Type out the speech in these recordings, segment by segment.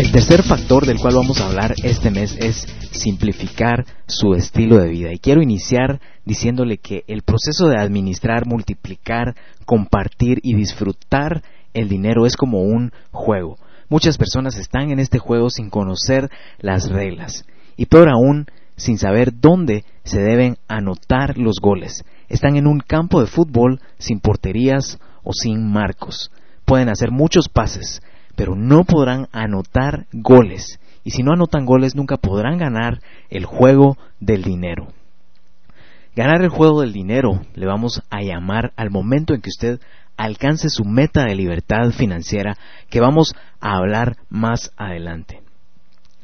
El tercer factor del cual vamos a hablar este mes es simplificar su estilo de vida. Y quiero iniciar diciéndole que el proceso de administrar, multiplicar, compartir y disfrutar el dinero es como un juego. Muchas personas están en este juego sin conocer las reglas y peor aún sin saber dónde se deben anotar los goles. Están en un campo de fútbol sin porterías o sin marcos. Pueden hacer muchos pases, pero no podrán anotar goles. Y si no anotan goles, nunca podrán ganar el juego del dinero. Ganar el juego del dinero le vamos a llamar al momento en que usted alcance su meta de libertad financiera que vamos a hablar más adelante.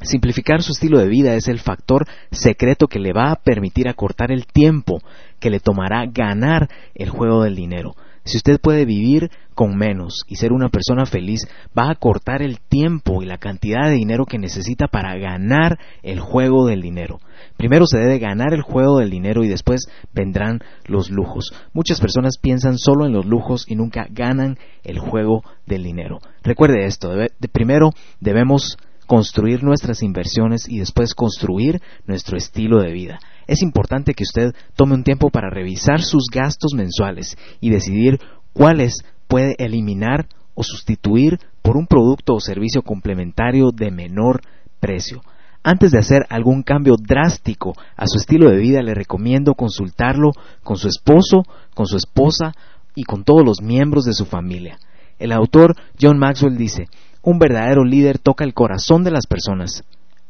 Simplificar su estilo de vida es el factor secreto que le va a permitir acortar el tiempo que le tomará ganar el juego del dinero. Si usted puede vivir con menos y ser una persona feliz, va a cortar el tiempo y la cantidad de dinero que necesita para ganar el juego del dinero. Primero se debe ganar el juego del dinero y después vendrán los lujos. Muchas personas piensan solo en los lujos y nunca ganan el juego del dinero. Recuerde esto, primero debemos construir nuestras inversiones y después construir nuestro estilo de vida. Es importante que usted tome un tiempo para revisar sus gastos mensuales y decidir cuáles puede eliminar o sustituir por un producto o servicio complementario de menor precio. Antes de hacer algún cambio drástico a su estilo de vida, le recomiendo consultarlo con su esposo, con su esposa y con todos los miembros de su familia. El autor John Maxwell dice, un verdadero líder toca el corazón de las personas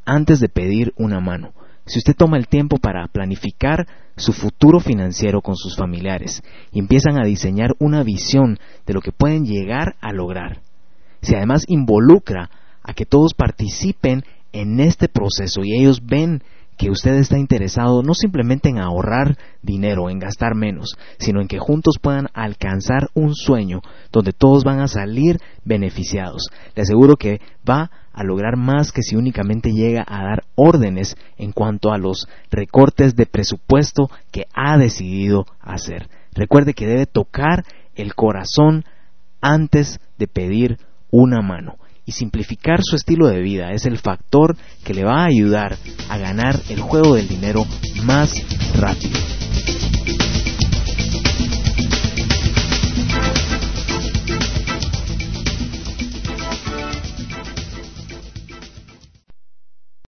antes de pedir una mano. Si usted toma el tiempo para planificar su futuro financiero con sus familiares y empiezan a diseñar una visión de lo que pueden llegar a lograr, si además involucra a que todos participen en este proceso y ellos ven que usted está interesado no simplemente en ahorrar dinero, en gastar menos, sino en que juntos puedan alcanzar un sueño donde todos van a salir beneficiados. Le aseguro que va a lograr más que si únicamente llega a dar órdenes en cuanto a los recortes de presupuesto que ha decidido hacer. Recuerde que debe tocar el corazón antes de pedir una mano y simplificar su estilo de vida es el factor que le va a ayudar a ganar el juego del dinero más rápido.